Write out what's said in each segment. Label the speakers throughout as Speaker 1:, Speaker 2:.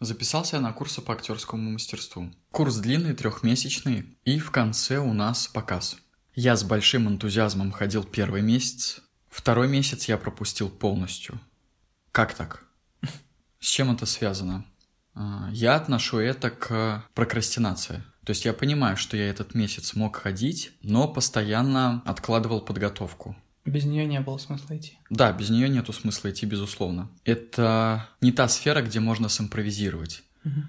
Speaker 1: Записался я на курсы по актерскому мастерству. Курс длинный, трехмесячный, и в конце у нас показ. Я с большим энтузиазмом ходил первый месяц, второй месяц я пропустил полностью. Как так? С чем это связано? А, я отношу это к прокрастинации. То есть я понимаю, что я этот месяц мог ходить, но постоянно откладывал подготовку.
Speaker 2: Без нее не было смысла идти.
Speaker 1: Да, без нее нету смысла идти, безусловно. Это не та сфера, где можно симпровизировать.
Speaker 2: Угу.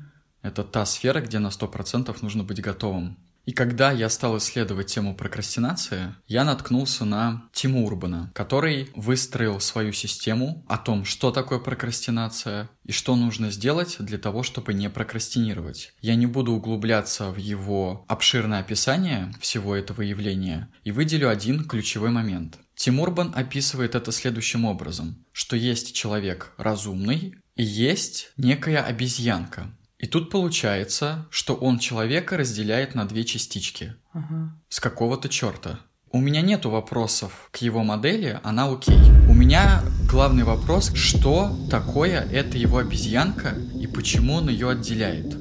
Speaker 1: Это та сфера, где на 100% нужно быть готовым. И когда я стал исследовать тему прокрастинации, я наткнулся на Тиму Урбана, который выстроил свою систему о том, что такое прокрастинация и что нужно сделать для того, чтобы не прокрастинировать. Я не буду углубляться в его обширное описание всего этого явления и выделю один ключевой момент. Тим Урбан описывает это следующим образом, что есть человек разумный и есть некая обезьянка, и тут получается, что он человека разделяет на две частички.
Speaker 2: Ага.
Speaker 1: С какого-то черта. У меня нету вопросов к его модели, она окей. У меня главный вопрос, что такое эта его обезьянка и почему он ее отделяет.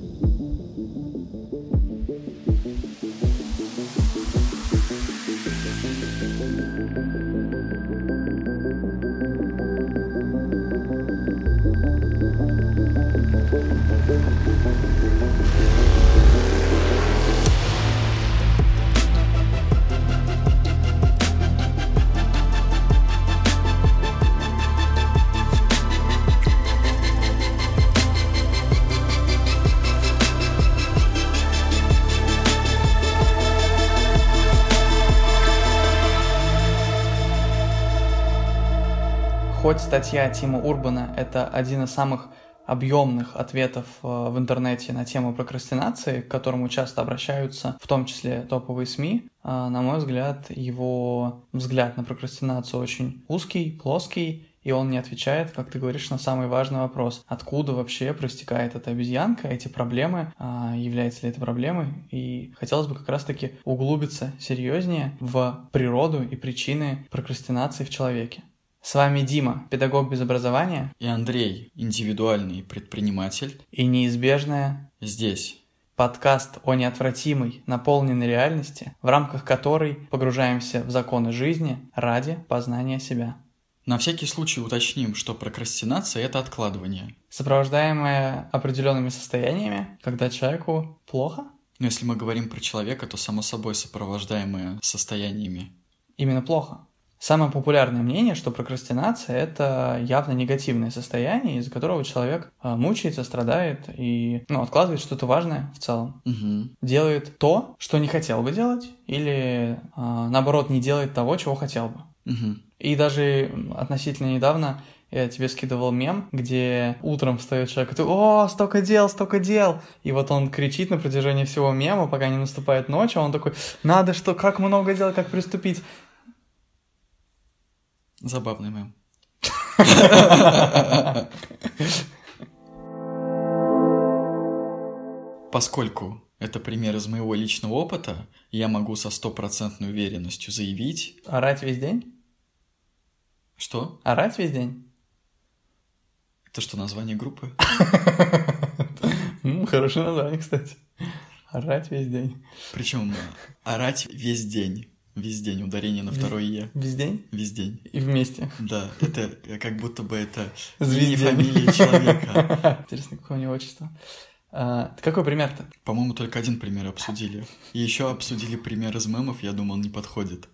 Speaker 2: Статья Тима Урбана – это один из самых объемных ответов э, в интернете на тему прокрастинации, к которому часто обращаются, в том числе топовые СМИ, э, на мой взгляд, его взгляд на прокрастинацию очень узкий, плоский, и он не отвечает, как ты говоришь, на самый важный вопрос. Откуда вообще проистекает эта обезьянка, эти проблемы, а, является ли это проблемой? И хотелось бы как раз-таки углубиться серьезнее в природу и причины прокрастинации в человеке. С вами Дима, педагог без образования.
Speaker 1: И Андрей, индивидуальный предприниматель.
Speaker 2: И неизбежное
Speaker 1: здесь.
Speaker 2: Подкаст о неотвратимой, наполненной реальности, в рамках которой погружаемся в законы жизни ради познания себя.
Speaker 1: На всякий случай уточним, что прокрастинация – это откладывание.
Speaker 2: Сопровождаемое определенными состояниями, когда человеку плохо.
Speaker 1: Но если мы говорим про человека, то само собой сопровождаемое состояниями.
Speaker 2: Именно плохо. Самое популярное мнение, что прокрастинация – это явно негативное состояние, из-за которого человек а, мучается, страдает и ну, откладывает что-то важное в целом.
Speaker 1: Угу.
Speaker 2: Делает то, что не хотел бы делать, или а, наоборот не делает того, чего хотел бы.
Speaker 1: Угу.
Speaker 2: И даже относительно недавно я тебе скидывал мем, где утром встает человек и ты, о, столько дел, столько дел. И вот он кричит на протяжении всего мема, пока не наступает ночь, а он такой, надо что, как много дел, как приступить.
Speaker 1: Забавный мем. Поскольку это пример из моего личного опыта, я могу со стопроцентной уверенностью заявить...
Speaker 2: Орать весь день?
Speaker 1: Что?
Speaker 2: Орать весь день?
Speaker 1: Это что, название группы?
Speaker 2: Хорошее название, кстати. Орать весь день.
Speaker 1: Причем орать весь день. Весь день ударение на второй Е.
Speaker 2: Весь день?
Speaker 1: Весь день.
Speaker 2: И вместе.
Speaker 1: Да, это как будто бы это
Speaker 2: не
Speaker 1: фамилия человека.
Speaker 2: Интересно, какое у него отчество. А, какой пример-то?
Speaker 1: По-моему, только один пример обсудили. И еще обсудили пример из мемов, я думал, не подходит.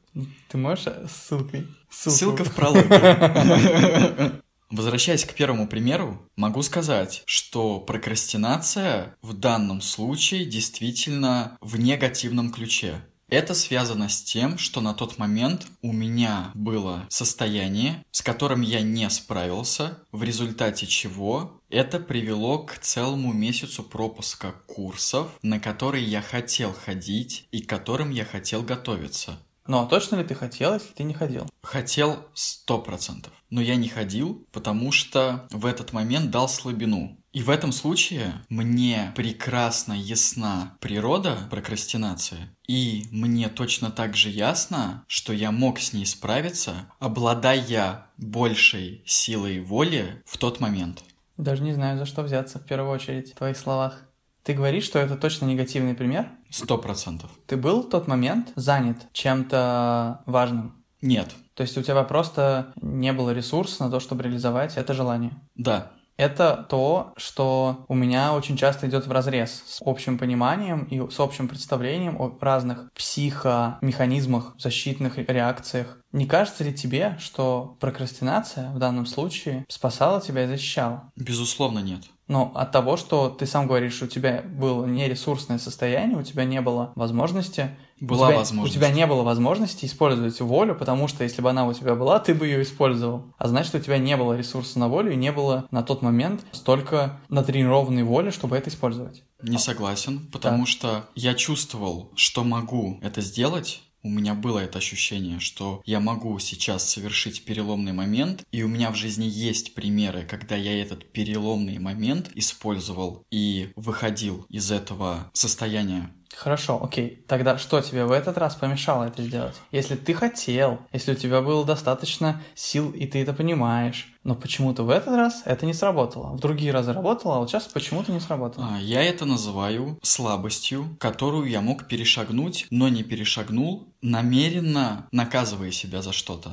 Speaker 2: Ты можешь ссылкой?
Speaker 1: Ссылку. Ссылка в прологе. Возвращаясь к первому примеру, могу сказать, что прокрастинация в данном случае действительно в негативном ключе. Это связано с тем, что на тот момент у меня было состояние, с которым я не справился, в результате чего это привело к целому месяцу пропуска курсов, на которые я хотел ходить и к которым я хотел готовиться.
Speaker 2: Ну а точно ли ты хотел, если ты не ходил?
Speaker 1: Хотел сто процентов. Но я не ходил, потому что в этот момент дал слабину. И в этом случае мне прекрасно ясна природа прокрастинации, и мне точно так же ясно, что я мог с ней справиться, обладая большей силой воли в тот момент.
Speaker 2: Даже не знаю, за что взяться в первую очередь в твоих словах. Ты говоришь, что это точно негативный пример?
Speaker 1: Сто процентов.
Speaker 2: Ты был в тот момент занят чем-то важным?
Speaker 1: Нет.
Speaker 2: То есть у тебя просто не было ресурса на то, чтобы реализовать это желание?
Speaker 1: Да.
Speaker 2: Это то, что у меня очень часто идет в разрез с общим пониманием и с общим представлением о разных психомеханизмах, защитных реакциях. Не кажется ли тебе, что прокрастинация в данном случае спасала тебя и защищала?
Speaker 1: Безусловно, нет.
Speaker 2: Но от того, что ты сам говоришь, у тебя было нересурсное состояние, у тебя не было возможности...
Speaker 1: Была
Speaker 2: у тебя,
Speaker 1: возможность.
Speaker 2: У тебя не было возможности использовать волю, потому что если бы она у тебя была, ты бы ее использовал. А значит, у тебя не было ресурса на волю и не было на тот момент столько натренированной воли, чтобы это использовать.
Speaker 1: Не согласен, потому
Speaker 2: Так.
Speaker 1: что я чувствовал, что могу это сделать. У меня было это ощущение, что я могу сейчас совершить переломный момент, и у меня в жизни есть примеры, когда я этот переломный момент использовал и выходил из этого состояния.
Speaker 2: Хорошо, окей. Тогда что тебе в этот раз помешало это сделать? Если ты хотел, если у тебя было достаточно сил, и ты это понимаешь, но почему-то в этот раз это не сработало. В другие разы работало, а вот сейчас почему-то не сработало.
Speaker 1: А, Я это называю слабостью, которую я мог перешагнуть, но не перешагнул, намеренно наказывая себя за что-то.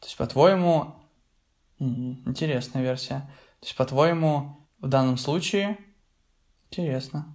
Speaker 2: То есть, по-твоему, интересная версия. То есть, по-твоему, в данном случае, интересно.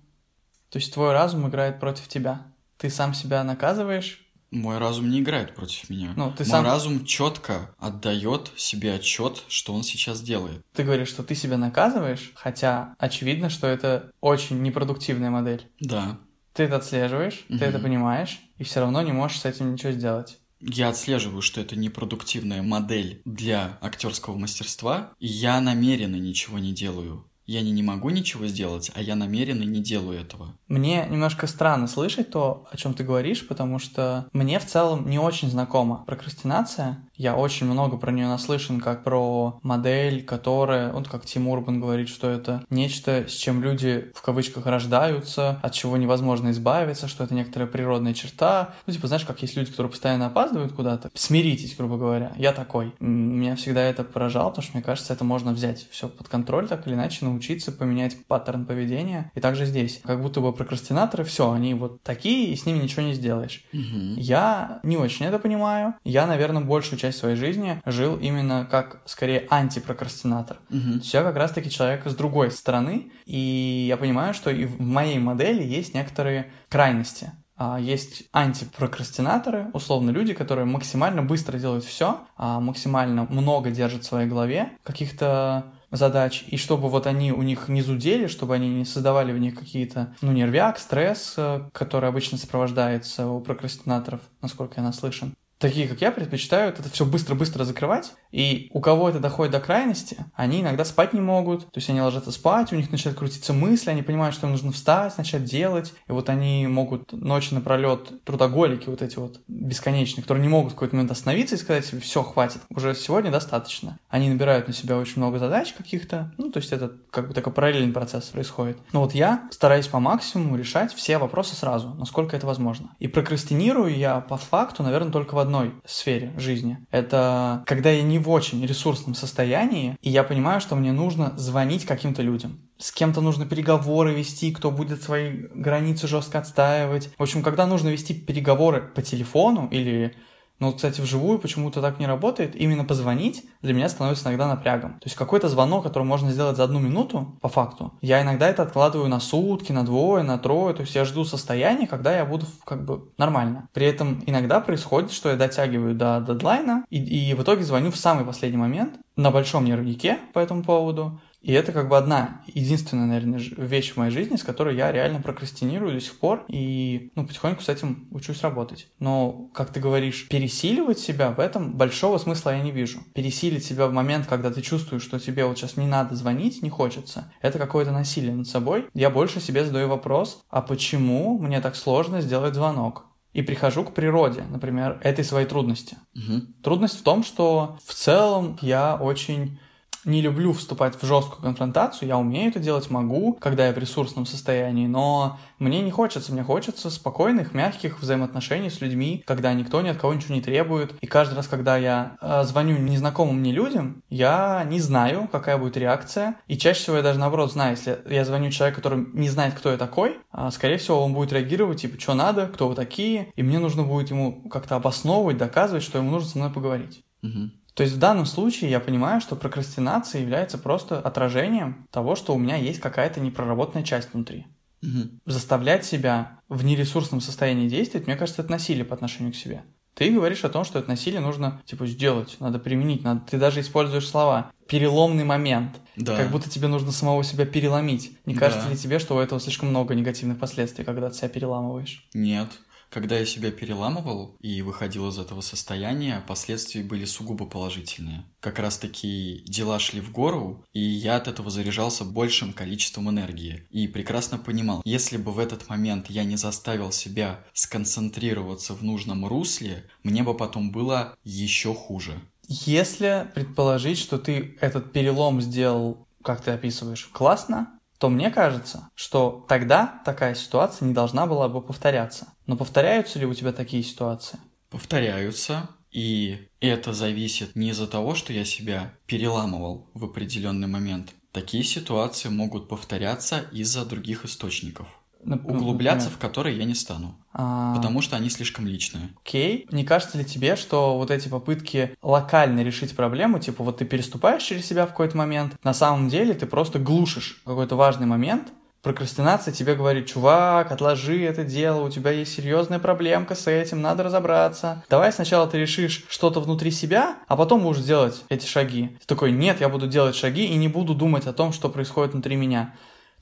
Speaker 2: То есть, твой разум играет против тебя. Ты сам себя наказываешь,
Speaker 1: Мой разум не играет против меня.
Speaker 2: Ну, ты
Speaker 1: Мой
Speaker 2: сам-
Speaker 1: разум четко отдает себе отчет, что он сейчас делает.
Speaker 2: ты говоришь, что ты себя наказываешь, хотя очевидно, что это очень непродуктивная модель.
Speaker 1: Да.
Speaker 2: Ты это отслеживаешь, ты
Speaker 1: Мгм.
Speaker 2: это понимаешь, и все равно не можешь с этим ничего сделать.
Speaker 1: Я отслеживаю, что это непродуктивная модель для актерского мастерства, и я намеренно ничего не делаю. Я не, не могу ничего сделать, а я намеренно не делаю этого.
Speaker 2: Мне немножко странно слышать то, о чем ты говоришь, потому что мне в целом не очень знакома прокрастинация. Я очень много про нее наслышан, как про модель, которая, вот как Тим Урбан говорит, что это нечто, с чем люди в кавычках рождаются, от чего невозможно избавиться, что это некоторая природная черта. Ну, типа, знаешь, как есть люди, которые постоянно опаздывают куда-то. Смиритесь, грубо говоря. Я такой. Меня всегда это поражало, потому что, мне кажется, это можно взять все под контроль, так или иначе научиться поменять паттерн поведения. И также здесь. Как будто бы прокрастинаторы, все, они вот такие, и с ними ничего не сделаешь.
Speaker 1: Мгм.
Speaker 2: Я не очень это понимаю. Я, наверное, большую часть своей жизни жил именно как, скорее, антипрокрастинатор. Есть я как раз-таки человек с другой стороны, и я понимаю, что и в моей модели есть некоторые крайности. А, Есть антипрокрастинаторы, условно люди, которые максимально быстро делают все, максимально много держат в своей голове каких-то задач, и чтобы вот они у них не зудели, чтобы они не создавали в них какие-то, ну, нервяк, стресс, э, который обычно сопровождается у прокрастинаторов, насколько я наслышан. Такие, как я, предпочитают это все быстро-быстро закрывать, и у кого это доходит до крайности, они иногда спать не могут, то есть они ложатся спать, у них начинают крутиться мысли, они понимают, что им нужно встать, начать делать, и вот они могут ночи напролет трудоголики вот эти вот бесконечные, которые не могут в какой-то момент остановиться и сказать себе, все, хватит, уже сегодня достаточно. Они набирают на себя очень много задач каких-то, ну, то есть это как бы такой параллельный процесс происходит. Но вот я стараюсь по максимуму решать все вопросы сразу, насколько это возможно. И прокрастинирую я по факту, наверное, только в одной сфере жизни. Это когда я не в очень ресурсном состоянии, и я понимаю, что мне нужно звонить каким-то людям. С кем-то нужно переговоры вести, кто будет свои границы жестко отстаивать. В общем, когда нужно вести переговоры по телефону или но, кстати, вживую почему-то так не работает. Именно позвонить для меня становится иногда напрягом. То есть какой-то звонок, который можно сделать за одну минуту, по факту, я иногда это откладываю на сутки, на двое, на трое. То есть я жду состояния, когда я буду как бы нормально. При этом иногда происходит, что я дотягиваю до дедлайна и, и в итоге звоню в самый последний момент на большом нервнике по этому поводу. И это как бы одна, единственная, наверное, вещь в моей жизни, с которой я реально прокрастинирую до сих пор и, ну, потихоньку с этим учусь работать. Но, как ты говоришь, пересиливать себя в этом большого смысла я не вижу. Пересилить себя в момент, когда ты чувствуешь, что тебе вот сейчас не надо звонить, не хочется, это какое-то насилие над собой. Я больше себе задаю вопрос, а почему мне так сложно сделать звонок? И прихожу к природе, например, этой своей трудности.
Speaker 1: Мгм.
Speaker 2: Трудность в том, что в целом я очень не люблю вступать в жесткую конфронтацию, я умею это делать, могу, когда я в ресурсном состоянии, но мне не хочется, мне хочется спокойных, мягких взаимоотношений с людьми, когда никто ни от кого ничего не требует. И каждый раз, когда я э, звоню незнакомым мне людям, я не знаю, какая будет реакция. И чаще всего я даже наоборот знаю, если я звоню человеку, который не знает, кто я такой, э, скорее всего, он будет реагировать, типа, что надо, кто вы такие, и мне нужно будет ему как-то обосновывать, доказывать, что ему нужно со мной поговорить.
Speaker 1: Угу.
Speaker 2: То есть в данном случае я понимаю, что прокрастинация является просто отражением того, что у меня есть какая-то непроработанная часть внутри.
Speaker 1: Угу.
Speaker 2: Заставлять себя в нересурсном состоянии действовать, мне кажется, это насилие по отношению к себе. Ты говоришь о том, что это насилие нужно, типа, сделать, надо применить, надо... ты даже используешь слова «переломный момент»,
Speaker 1: Да.
Speaker 2: как будто тебе нужно самого себя переломить. Не кажется
Speaker 1: Да.
Speaker 2: ли тебе, что у этого слишком много негативных последствий, когда ты себя переламываешь?
Speaker 1: Нет. Когда я себя переламывал и выходил из этого состояния, последствия были сугубо положительные. Как раз таки дела шли в гору, и я от этого заряжался большим количеством энергии. И прекрасно понимал, если бы в этот момент я не заставил себя сконцентрироваться в нужном русле, мне бы потом было еще хуже.
Speaker 2: Если предположить, что ты этот перелом сделал, как ты описываешь, классно, то мне кажется, что тогда такая ситуация не должна была бы повторяться. Но повторяются ли у тебя такие ситуации?
Speaker 1: повторяются, и это зависит не из-за того, что я себя переламывал в определенный момент. Такие ситуации могут повторяться из-за других источников,
Speaker 2: Нап-
Speaker 1: углубляться в
Speaker 2: например?
Speaker 1: которые я не стану,
Speaker 2: А,
Speaker 1: потому что они слишком личные.
Speaker 2: Окей. Не кажется ли тебе, что вот эти попытки локально решить проблему, типа вот ты переступаешь через себя в какой-то момент, на самом деле ты просто глушишь какой-то важный момент, прокрастинация тебе говорит, чувак, отложи это дело, у тебя есть серьезная проблемка с этим, надо разобраться. Давай сначала ты решишь что-то внутри себя, а потом будешь делать эти шаги. Ты такой, нет, я буду делать шаги и не буду думать о том, что происходит внутри меня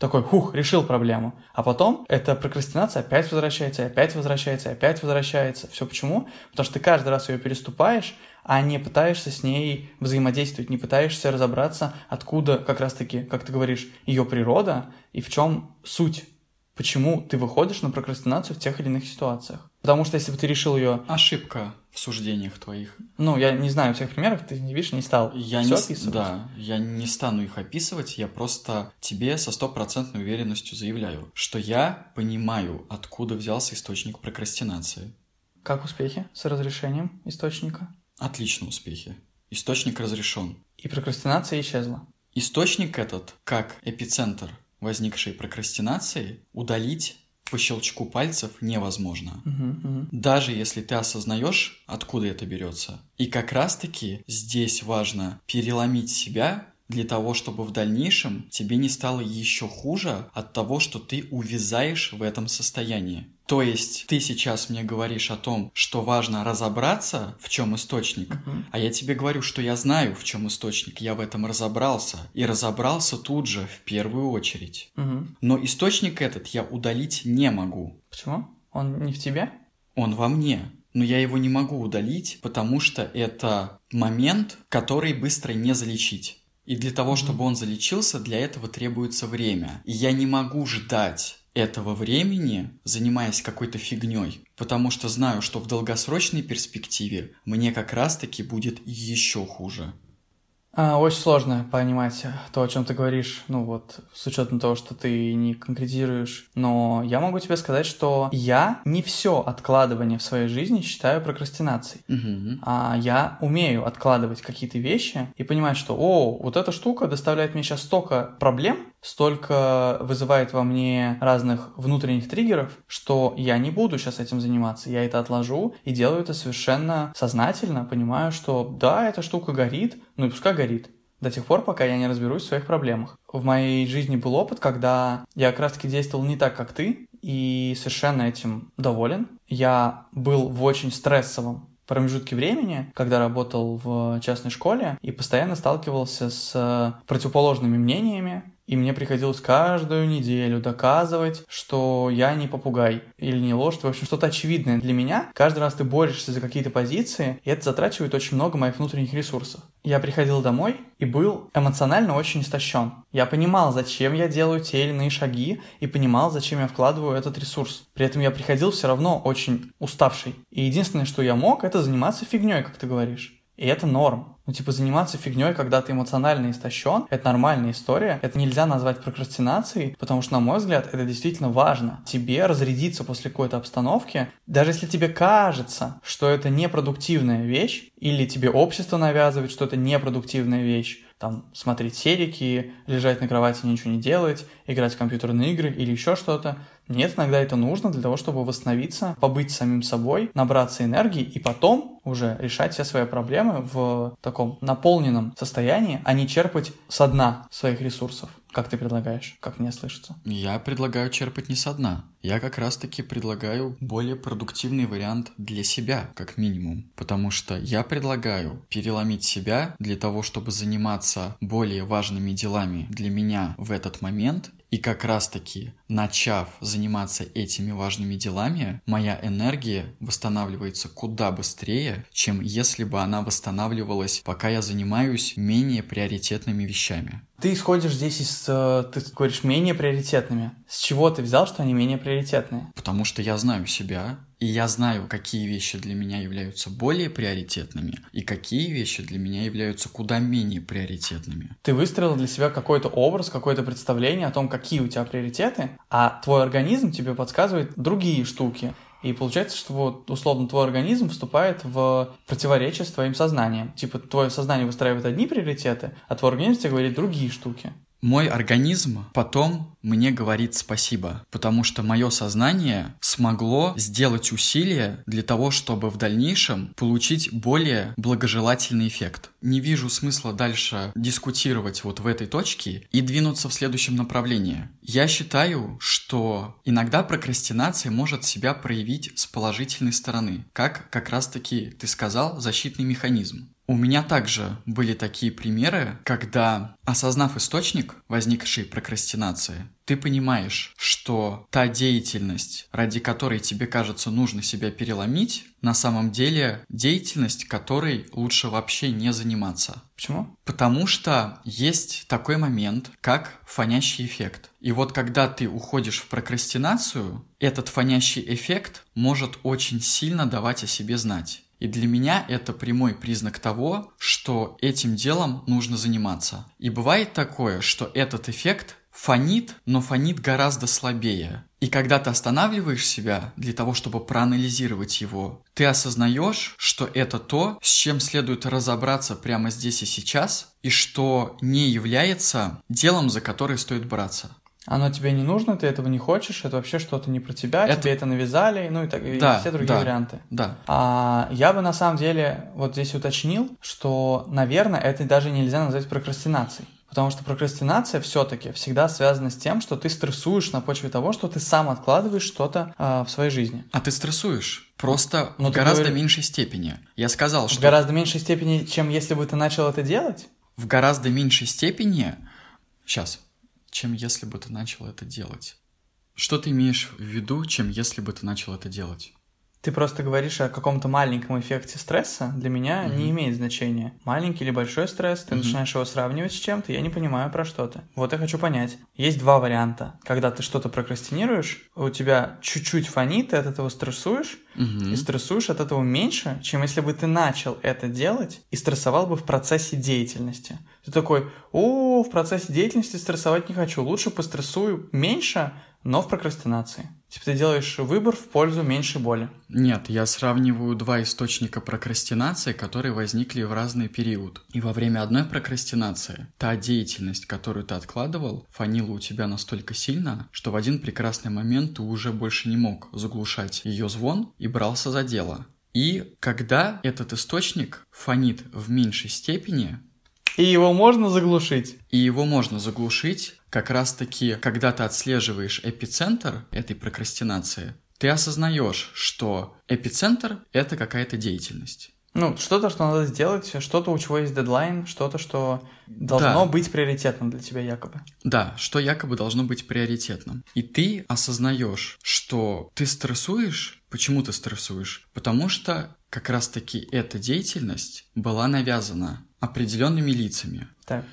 Speaker 2: такой, хух, решил проблему. А потом эта прокрастинация опять возвращается, опять возвращается, опять возвращается. Все почему? Потому что ты каждый раз ее переступаешь, а не пытаешься с ней взаимодействовать, не пытаешься разобраться, откуда как раз-таки, как ты говоришь, ее природа и в чем суть. Почему ты выходишь на прокрастинацию в тех или иных ситуациях. Потому что если бы ты решил ее,
Speaker 1: Ошибка в суждениях твоих.
Speaker 2: ну, я не знаю всех примеров, ты не видишь, не стал
Speaker 1: Я
Speaker 2: всё
Speaker 1: не,
Speaker 2: описывать.
Speaker 1: да, я не стану их описывать, я просто тебе со стопроцентной уверенностью заявляю, что я понимаю, откуда взялся источник прокрастинации.
Speaker 2: Как успехи с разрешением источника?
Speaker 1: Отлично успехи. Источник разрешен.
Speaker 2: И прокрастинация исчезла.
Speaker 1: Источник этот, как эпицентр возникшей прокрастинации, удалить по щелчку пальцев невозможно.
Speaker 2: Мгм, мгм.
Speaker 1: Даже если ты осознаешь, откуда это берется. И как раз-таки здесь важно переломить себя для того, чтобы в дальнейшем тебе не стало еще хуже от того, что ты увязаешь в этом состоянии. То есть ты сейчас мне говоришь о том, что важно разобраться, в чем источник,
Speaker 2: Мгм.
Speaker 1: а я тебе говорю, что я знаю, в чем источник, я в этом разобрался. И разобрался тут же, в первую очередь.
Speaker 2: Мгм.
Speaker 1: Но источник этот я удалить не могу.
Speaker 2: Почему? Он не в тебе?
Speaker 1: Он во мне. Но я его не могу удалить, потому что это момент, который быстро не залечить. И для того, чтобы он залечился, для этого требуется время. И я не могу ждать этого времени, занимаясь какой-то фигней, потому что знаю, что в долгосрочной перспективе мне как раз-таки будет еще хуже.
Speaker 2: А, очень сложно понимать то, о чем ты говоришь, ну вот, с учетом того, что ты не конкретизируешь. Но я могу тебе сказать, что я не все откладывание в своей жизни считаю прокрастинацией.
Speaker 1: Мгм.
Speaker 2: А я умею откладывать какие-то вещи и понимать, что, о, вот эта штука доставляет мне сейчас столько проблем, столько вызывает во мне разных внутренних триггеров, что я не буду сейчас этим заниматься. Я это отложу и делаю это совершенно сознательно, понимаю, что да, эта штука горит, ну и пускай горит. До тех пор, пока я не разберусь в своих проблемах. В моей жизни был опыт, когда я как раз-таки действовал не так, как ты, и совершенно этим доволен. Я был в очень стрессовом промежутке времени, когда работал в частной школе и постоянно сталкивался с противоположными мнениями, и мне приходилось каждую неделю доказывать, что я не попугай или не лошадь, в общем, что-то очевидное для меня. Каждый раз ты борешься за какие-то позиции, и это затрачивает очень много моих внутренних ресурсов. Я приходил домой и был эмоционально очень истощен. Я понимал, зачем я делаю те или иные шаги, и понимал, зачем я вкладываю этот ресурс. При этом я приходил все равно очень уставший. И единственное, что я мог, это заниматься фигней, как ты говоришь. И это норм. Ну, типа, заниматься фигней, когда ты эмоционально истощен, это нормальная история. Это нельзя назвать прокрастинацией, потому что, на мой взгляд, это действительно важно. Тебе разрядиться после какой-то обстановки, даже если тебе кажется, что это непродуктивная вещь, или тебе общество навязывает, что это непродуктивная вещь, там, смотреть серики, лежать на кровати, ничего не делать, играть в компьютерные игры или еще что-то. Нет, иногда это нужно для того, чтобы восстановиться, побыть самим собой, набраться энергии и потом уже решать все свои проблемы в таком наполненном состоянии, а не черпать со дна своих ресурсов. Как ты предлагаешь? Как мне слышится?
Speaker 1: Я предлагаю черпать не со дна. Я как раз-таки предлагаю более продуктивный вариант для себя, как минимум. Потому что я предлагаю переломить себя для того, чтобы заниматься более важными делами для меня в этот момент и как раз-таки, начав заниматься этими важными делами, моя энергия восстанавливается куда быстрее, чем если бы она восстанавливалась, пока я занимаюсь менее приоритетными вещами.
Speaker 2: Ты исходишь здесь из, э, ты говоришь, менее приоритетными. С чего ты взял, что они менее приоритетные?
Speaker 1: Потому что я знаю себя, и я знаю, какие вещи для меня являются более приоритетными, и какие вещи для меня являются куда менее приоритетными.
Speaker 2: Ты выстроил для себя какой-то образ, какое-то представление о том, какие у тебя приоритеты, а твой организм тебе подсказывает другие штуки. И получается, что вот условно твой организм вступает в противоречие с твоим сознанием. Типа твое сознание выстраивает одни приоритеты, а твой организм тебе говорит другие штуки.
Speaker 1: Мой организм потом мне говорит спасибо, потому что мое сознание смогло сделать усилия для того, чтобы в дальнейшем получить более благожелательный эффект. Не вижу смысла дальше дискутировать вот в этой точке и двинуться в следующем направлении. Я считаю, что иногда прокрастинация может себя проявить с положительной стороны, как как раз-таки ты сказал, защитный механизм. У меня также были такие примеры, когда, осознав источник возникшей прокрастинации, ты понимаешь, что та деятельность, ради которой тебе кажется нужно себя переломить, на самом деле деятельность, которой лучше вообще не заниматься.
Speaker 2: Почему?
Speaker 1: Потому что есть такой момент, как фонящий эффект. И вот когда ты уходишь в прокрастинацию, этот фонящий эффект может очень сильно давать о себе знать. И для меня это прямой признак того, что этим делом нужно заниматься. И бывает такое, что этот эффект фонит, но фонит гораздо слабее. И когда ты останавливаешь себя для того, чтобы проанализировать его, ты осознаешь, что это то, с чем следует разобраться прямо здесь и сейчас, и что не является делом, за которое стоит браться.
Speaker 2: Оно тебе не нужно, ты этого не хочешь, это вообще что-то не про тебя, это... тебе это навязали, ну и, так, да, и все другие
Speaker 1: да,
Speaker 2: варианты.
Speaker 1: Да.
Speaker 2: А, я бы на самом деле вот здесь уточнил, что, наверное, это даже нельзя назвать прокрастинацией. Потому что прокрастинация все-таки всегда связана с тем, что ты стрессуешь на почве того, что ты сам откладываешь что-то э, в своей жизни.
Speaker 1: А ты стрессуешь? Просто Но в гораздо говоришь... меньшей степени. Я сказал, что...
Speaker 2: В гораздо меньшей степени, чем если бы ты начал это делать?
Speaker 1: В гораздо меньшей степени... Сейчас чем если бы ты начал это делать. Что ты имеешь в виду, чем если бы ты начал это делать?
Speaker 2: Ты просто говоришь о каком-то маленьком эффекте стресса. Для меня mm-hmm. не имеет значения. Маленький или большой стресс, ты mm-hmm. начинаешь его сравнивать с чем-то, я не понимаю про что ты. Вот я хочу понять. Есть два варианта. Когда ты что-то прокрастинируешь, у тебя чуть-чуть фонит, ты от этого стрессуешь, mm-hmm. и стрессуешь от этого меньше, чем если бы ты начал это делать и стрессовал бы в процессе деятельности. Ты такой, о, в процессе деятельности стрессовать не хочу, лучше пострессую меньше, но в прокрастинации. Типа ты делаешь выбор в пользу меньшей боли.
Speaker 1: Нет, я сравниваю два источника прокрастинации, которые возникли в разный период. И во время одной прокрастинации та деятельность, которую ты откладывал, фанила у тебя настолько сильно, что в один прекрасный момент ты уже больше не мог заглушать ее звон и брался за дело. И когда этот источник фонит в меньшей степени,
Speaker 2: и его можно заглушить.
Speaker 1: И его можно заглушить как раз-таки, когда ты отслеживаешь эпицентр этой прокрастинации, ты осознаешь, что эпицентр — это какая-то деятельность.
Speaker 2: Ну, что-то, что надо сделать, что-то, у чего есть дедлайн, что-то, что должно да. быть приоритетным для тебя якобы.
Speaker 1: Да, что якобы должно быть приоритетным. И ты осознаешь, что ты стрессуешь. Почему ты стрессуешь? Потому что как раз-таки эта деятельность была навязана определенными лицами.
Speaker 2: Так.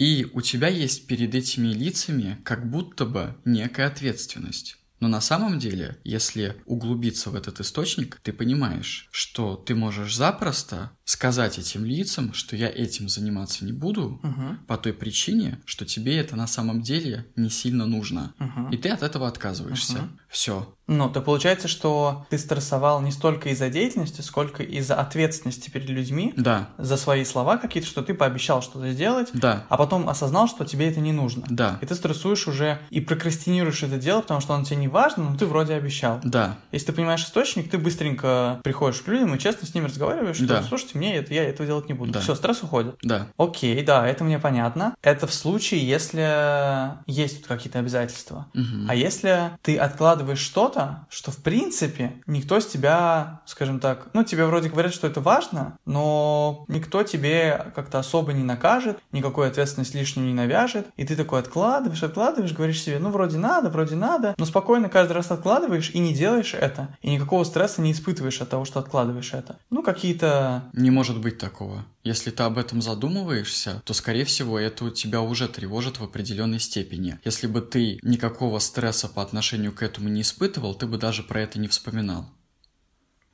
Speaker 1: И у тебя есть перед этими лицами как будто бы некая ответственность. Но на самом деле, если углубиться в этот источник, ты понимаешь, что ты можешь запросто сказать этим лицам, что я этим заниматься не буду
Speaker 2: Угу.
Speaker 1: по той причине, что тебе это на самом деле не сильно нужно.
Speaker 2: Угу.
Speaker 1: И ты от этого отказываешься.
Speaker 2: Мгм.
Speaker 1: Все.
Speaker 2: Ну, то получается, что ты стрессовал не столько из-за деятельности, сколько из-за ответственности перед людьми
Speaker 1: Да,
Speaker 2: за свои слова какие-то, что ты пообещал что-то сделать,
Speaker 1: да,
Speaker 2: а потом осознал, что тебе это не нужно.
Speaker 1: да,
Speaker 2: И ты стрессуешь уже и прокрастинируешь это дело, потому что оно тебе не важно, но ты вроде обещал.
Speaker 1: да,
Speaker 2: Если ты понимаешь источник, ты быстренько приходишь к людям и честно с ними разговариваешь, что
Speaker 1: Да.
Speaker 2: слушайте, мне это, я этого делать не буду.
Speaker 1: Да.
Speaker 2: Все, стресс уходит.
Speaker 1: да.
Speaker 2: Окей, да, это мне понятно. Это в случае, если есть тут какие-то обязательства.
Speaker 1: Мгм.
Speaker 2: А если ты откладываешь что-то, что в принципе никто с тебя, скажем так, ну тебе вроде говорят, что это важно, но никто тебе как-то особо не накажет, никакой ответственность лишнюю не навяжет, и ты такой откладываешь, откладываешь, говоришь себе, ну вроде надо, вроде надо, но спокойно каждый раз откладываешь и не делаешь это, и никакого стресса не испытываешь от того, что откладываешь это. Ну какие-то
Speaker 1: Не может быть такого. Если ты об этом задумываешься, то, скорее всего, это у тебя уже тревожит в определенной степени. Если бы ты никакого стресса по отношению к этому не испытывал, ты бы даже про это не вспоминал.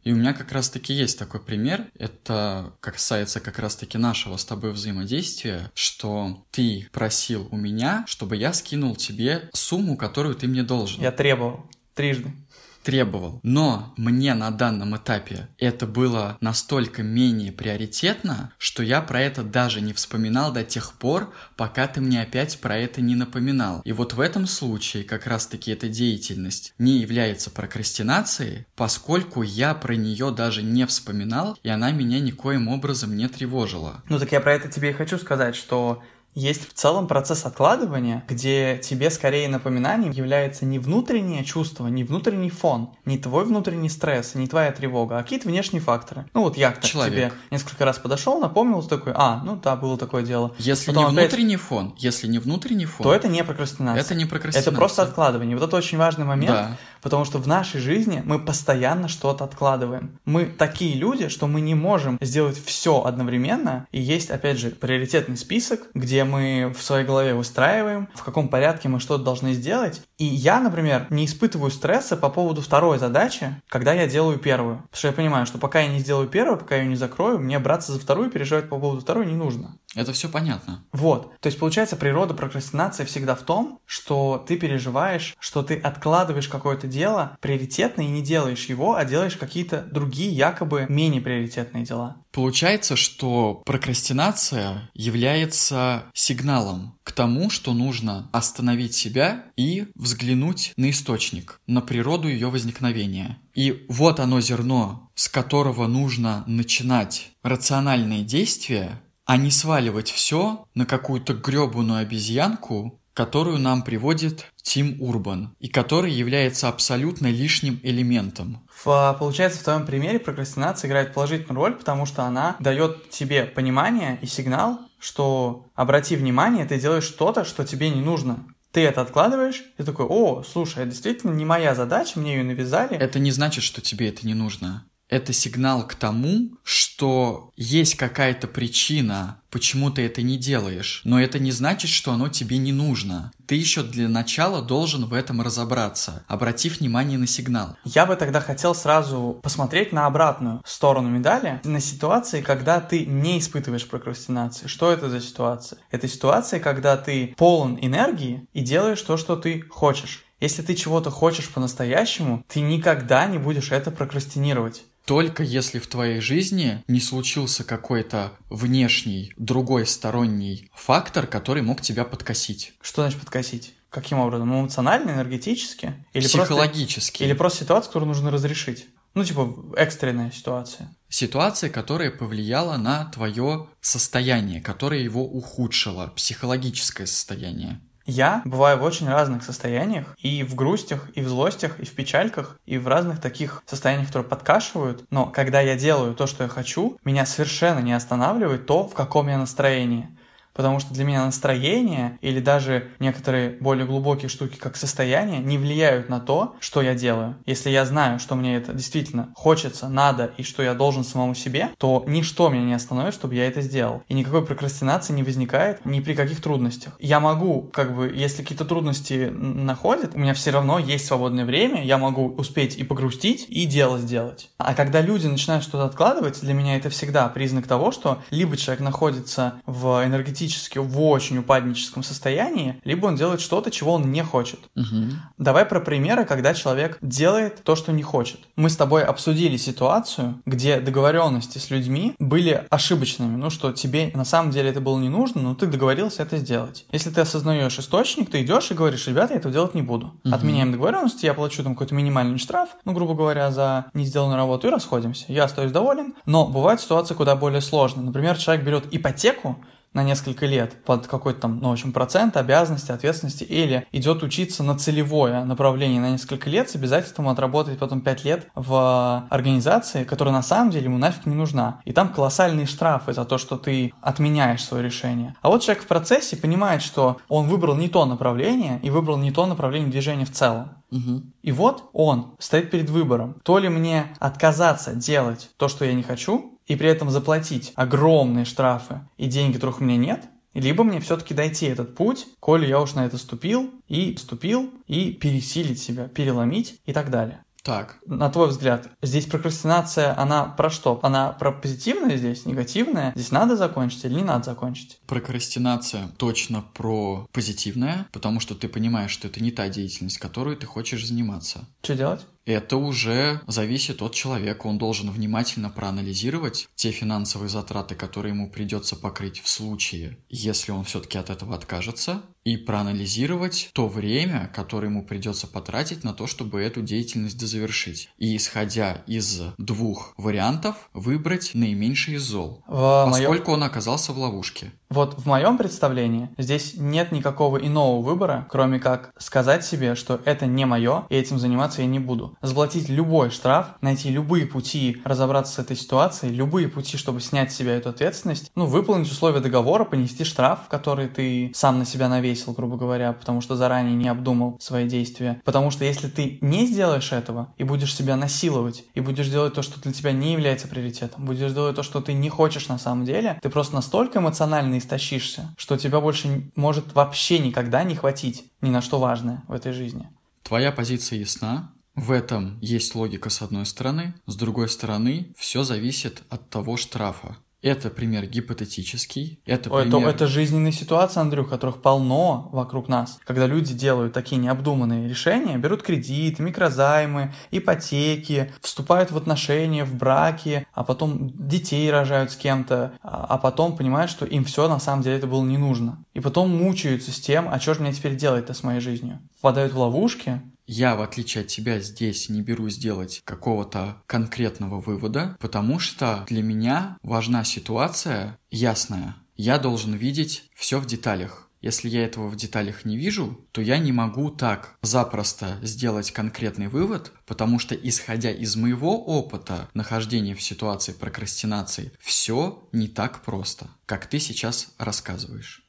Speaker 1: И у меня как раз-таки есть такой пример. Это касается как раз-таки нашего с тобой взаимодействия, что ты просил у меня, чтобы я скинул тебе сумму, которую ты мне должен
Speaker 2: я требовал трижды.
Speaker 1: Требовал. Но мне на данном этапе это было настолько менее приоритетно, что я про это даже не вспоминал до тех пор, пока ты мне опять про это не напоминал. И вот в этом случае как раз-таки эта деятельность не является прокрастинацией, поскольку я про нее даже не вспоминал, и она меня никоим образом не тревожила.
Speaker 2: Ну так я про это тебе и хочу сказать, что есть в целом процесс откладывания, где тебе скорее напоминанием является не внутреннее чувство, не внутренний фон, не твой внутренний стресс, не твоя тревога, а какие-то внешние факторы. Ну вот я к тебе несколько раз подошел, напомнил такой, а, ну да, было такое дело.
Speaker 1: Если
Speaker 2: Потом
Speaker 1: не
Speaker 2: опять-
Speaker 1: внутренний фон, если не внутренний фон,
Speaker 2: То это не прокрастинация.
Speaker 1: это не прокрастинация.
Speaker 2: Это просто откладывание. Вот это очень важный момент,
Speaker 1: Да.
Speaker 2: потому что в нашей жизни мы постоянно что-то откладываем. Мы такие люди, что мы не можем сделать все одновременно. И есть, опять же, приоритетный список, где мы в своей голове выстраиваем, в каком порядке мы что-то должны сделать. И я, например, не испытываю стресса по поводу второй задачи, когда я делаю первую. Потому что я понимаю, что пока я не сделаю первую, пока я ее не закрою, мне браться за вторую, переживать по поводу второй не нужно.
Speaker 1: Это все понятно.
Speaker 2: Вот. То есть, получается, природа прокрастинации всегда в том, что ты переживаешь, что ты откладываешь какое-то дело приоритетно и не делаешь его, а делаешь какие-то другие, якобы менее приоритетные дела.
Speaker 1: Получается, что прокрастинация является сигналом к тому, что нужно остановить себя и взглянуть на источник, на природу ее возникновения. И вот оно зерно, с которого нужно начинать рациональные действия, а не сваливать все на какую-то гребаную обезьянку, которую нам приводит Тим Урбан, и который является абсолютно лишним элементом.
Speaker 2: В, получается, в твоем примере прокрастинация играет положительную роль, потому что она дает тебе понимание и сигнал, что обрати внимание, ты делаешь что-то, что тебе не нужно. Ты это откладываешь, и такой, о, слушай, это действительно не моя задача, мне ее навязали.
Speaker 1: Это не значит, что тебе это не нужно. Это сигнал к тому, что есть какая-то причина, почему ты это не делаешь. Но это не значит, что оно тебе не нужно. Ты еще для начала должен в этом разобраться, обратив внимание на сигнал.
Speaker 2: Я бы тогда хотел сразу посмотреть на обратную сторону медали, на ситуации, когда ты не испытываешь прокрастинации. Что это за ситуация? Это ситуация, когда ты полон энергии и делаешь то, что ты хочешь. Если ты чего-то хочешь по-настоящему, ты никогда не будешь это прокрастинировать.
Speaker 1: Только если в твоей жизни не случился какой-то внешний, другой сторонний фактор, который мог тебя подкосить.
Speaker 2: Что значит подкосить? Каким образом? Эмоционально, энергетически? Или просто,
Speaker 1: Психологически.
Speaker 2: или просто ситуация, которую нужно разрешить? Ну, типа, экстренная ситуация.
Speaker 1: Ситуация, которая повлияла на твое состояние, которая его ухудшила, психологическое состояние.
Speaker 2: Я бываю в очень разных состояниях, и в грустях, и в злостях, и в печальках, и в разных таких состояниях, которые подкашивают. Но когда я делаю то, что я хочу, меня совершенно не останавливает то, в каком я настроении. Потому что для меня настроение или даже некоторые более глубокие штуки, как состояние, не влияют на то, что я делаю. Если я знаю, что мне это действительно хочется, надо и что я должен самому себе, то ничто меня не остановит, чтобы я это сделал. И никакой прокрастинации не возникает ни при каких трудностях. Я могу, как бы, если какие-то трудности находят, у меня все равно есть свободное время, я могу успеть и погрустить, и дело сделать. А когда люди начинают что-то откладывать, для меня это всегда признак того, что либо человек находится в энергетически в очень упадническом состоянии, либо он делает что-то, чего он не хочет.
Speaker 1: Угу.
Speaker 2: Давай про примеры, когда человек делает то, что не хочет. Мы с тобой обсудили ситуацию, где договоренности с людьми были ошибочными. Ну, что тебе на самом деле это было не нужно, но ты договорился это сделать. Если ты осознаешь источник, ты идешь и говоришь, ребята, я этого делать не буду. Угу. Отменяем договоренности, я плачу там какой-то минимальный штраф, ну, грубо говоря, за не сделанную работу и расходимся. Я остаюсь доволен, но бывают ситуации куда более сложные. Например, человек берет ипотеку, на несколько лет под какой-то там, ну, в общем, процент обязанности, ответственности, или идет учиться на целевое направление на несколько лет с обязательством отработать потом 5 лет в организации, которая на самом деле ему нафиг не нужна. И там колоссальные штрафы за то, что ты отменяешь свое решение. А вот человек в процессе понимает, что он выбрал не то направление и выбрал не то направление движения в целом.
Speaker 1: Угу.
Speaker 2: И вот он стоит перед выбором. То ли мне отказаться делать то, что я не хочу, и при этом заплатить огромные штрафы и деньги, которых у меня нет, либо мне все-таки дойти этот путь, коли я уж на это ступил, и ступил, и пересилить себя, переломить и так далее.
Speaker 1: Так.
Speaker 2: На твой взгляд, здесь прокрастинация, она про что? Она про позитивное здесь, негативное? Здесь надо закончить или не надо закончить?
Speaker 1: Прокрастинация точно про позитивное, потому что ты понимаешь, что это не та деятельность, которой ты хочешь заниматься.
Speaker 2: Что делать?
Speaker 1: Это уже зависит от человека. Он должен внимательно проанализировать те финансовые затраты, которые ему придется покрыть в случае, если он все-таки от этого откажется, и проанализировать то время, которое ему придется потратить на то, чтобы эту деятельность дозавершить. И исходя из двух вариантов, выбрать наименьший из зол,
Speaker 2: В
Speaker 1: поскольку
Speaker 2: моем...
Speaker 1: он оказался в ловушке.
Speaker 2: Вот в моем представлении здесь нет никакого иного выбора, кроме как сказать себе, что это не мое, и этим заниматься я не буду. Заплатить любой штраф, найти любые пути разобраться с этой ситуацией, любые пути, чтобы снять с себя эту ответственность, ну, выполнить условия договора, понести штраф, который ты сам на себя навесил, грубо говоря, потому что заранее не обдумал свои действия. Потому что если ты не сделаешь этого и будешь себя насиловать, и будешь делать то, что для тебя не является приоритетом, будешь делать то, что ты не хочешь на самом деле, ты просто настолько эмоционально истощишься, что тебя больше может вообще никогда не хватить ни на что важное в этой жизни.
Speaker 1: Твоя позиция ясна. В этом есть логика с одной стороны, с другой стороны, все зависит от того штрафа. Это пример гипотетический. Это,
Speaker 2: Ой,
Speaker 1: пример...
Speaker 2: это, это жизненные ситуации, Андрюх, которых полно вокруг нас. Когда люди делают такие необдуманные решения, берут кредиты, микрозаймы, ипотеки, вступают в отношения, в браки, а потом детей рожают с кем-то, а, а потом понимают, что им все на самом деле это было не нужно. И потом мучаются с тем, а что же мне теперь делать-то с моей жизнью? Впадают в ловушки,
Speaker 1: я, в отличие от тебя, здесь не беру сделать какого-то конкретного вывода, потому что для меня важна ситуация ясная. Я должен видеть все в деталях. Если я этого в деталях не вижу, то я не могу так запросто сделать конкретный вывод, потому что исходя из моего опыта нахождения в ситуации прокрастинации, все не так просто, как ты сейчас рассказываешь.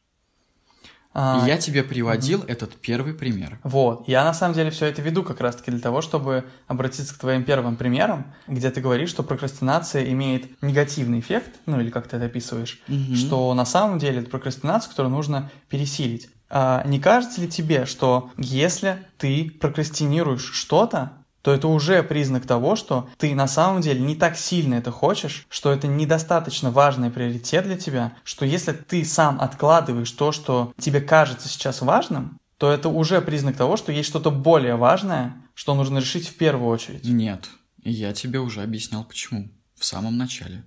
Speaker 2: А,
Speaker 1: я тебе приводил этот первый пример.
Speaker 2: Вот, я на самом деле все это веду как раз-таки для того, чтобы обратиться к твоим первым примерам, где ты говоришь, что прокрастинация имеет негативный эффект, ну или как ты это описываешь,
Speaker 1: Мгм.
Speaker 2: что на самом деле это прокрастинация, которую нужно пересилить. А не кажется ли тебе, что если ты прокрастинируешь что-то, то это уже признак того, что ты на самом деле не так сильно это хочешь, что это недостаточно важный приоритет для тебя, что если ты сам откладываешь то, что тебе кажется сейчас важным, то это уже признак того, что есть что-то более важное, что нужно решить в первую очередь.
Speaker 1: Нет, я тебе уже объяснял почему. В самом начале.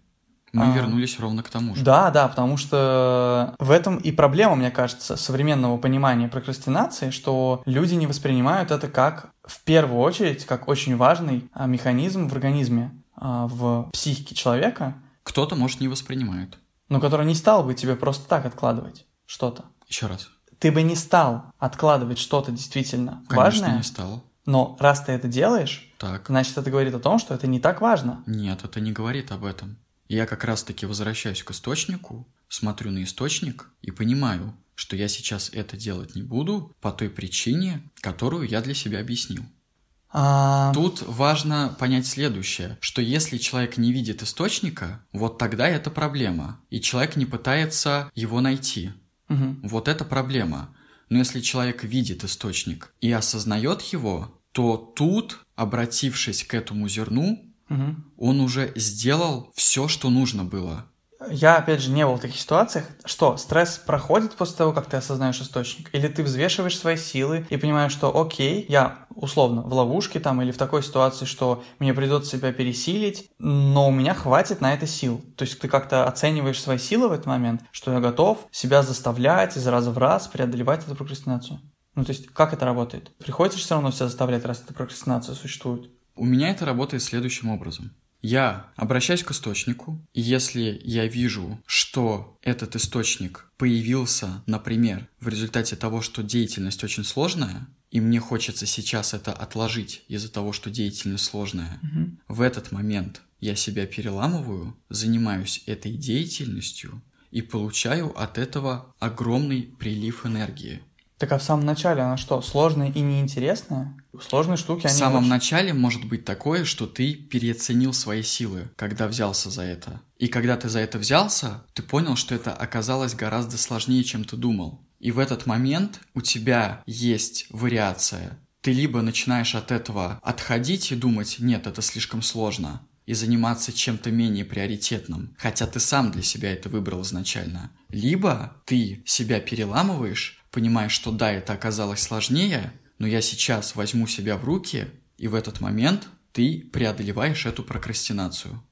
Speaker 1: Мы
Speaker 2: А.
Speaker 1: вернулись ровно к тому же.
Speaker 2: Да, да, потому что в этом и проблема, мне кажется, современного понимания прокрастинации, что люди не воспринимают это как, в первую очередь, как очень важный а, механизм в организме, а, в психике человека,
Speaker 1: Кто-то, может, не воспринимает.
Speaker 2: но который не стал бы тебе просто так откладывать что-то.
Speaker 1: Еще раз.
Speaker 2: Ты бы не стал откладывать что-то действительно
Speaker 1: Конечно,
Speaker 2: важное,
Speaker 1: не стал.
Speaker 2: но раз ты это делаешь,
Speaker 1: Так.
Speaker 2: значит, это говорит о том, что это не так важно.
Speaker 1: Нет, это не говорит об этом. Я как раз-таки возвращаюсь к источнику. смотрю на источник и понимаю, что я сейчас это делать не буду по той причине, которую я для себя объяснил.
Speaker 2: А,
Speaker 1: Тут важно понять следующее, что если человек не видит источника, вот тогда это проблема, и человек не пытается его найти.
Speaker 2: мгм.
Speaker 1: Вот это проблема. Но если человек видит источник и осознает его, то тут, обратившись к этому зерну,
Speaker 2: Мгм.
Speaker 1: он уже сделал все, что нужно было.
Speaker 2: Я, опять же, не был в таких ситуациях. Что, стресс проходит после того, как ты осознаешь источник? Или ты взвешиваешь свои силы и понимаешь, что окей, я условно в ловушке там или в такой ситуации, что мне придется себя пересилить, но у меня хватит на это сил. То есть ты как-то оцениваешь свои силы в этот момент, что я готов себя заставлять из раза в раз преодолевать эту прокрастинацию. Ну, то есть, как это работает? Приходится все равно себя заставлять, раз эта прокрастинация существует.
Speaker 1: У меня это работает следующим образом. Я обращаюсь к источнику, и если я вижу, что этот источник появился, например, в результате того, что деятельность очень сложная, и мне хочется сейчас это отложить из-за того, что деятельность сложная,
Speaker 2: Мгм.
Speaker 1: в этот момент я себя переламываю, занимаюсь этой деятельностью и получаю от этого огромный прилив энергии.
Speaker 2: Так а в самом начале она что, сложная и неинтересная? Сложные штуки,
Speaker 1: В
Speaker 2: они
Speaker 1: самом
Speaker 2: очень-
Speaker 1: начале может быть такое, что ты переоценил свои силы, когда взялся за это. И когда ты за это взялся, ты понял, что это оказалось гораздо сложнее, чем ты думал. И в этот момент у тебя есть вариация. Ты либо начинаешь от этого отходить и думать, нет, это слишком сложно, и заниматься чем-то менее приоритетным, хотя ты сам для себя это выбрал изначально. Либо ты себя переламываешь, понимаешь, что да, это оказалось сложнее, но я сейчас возьму себя в руки, и в этот момент ты преодолеваешь эту прокрастинацию.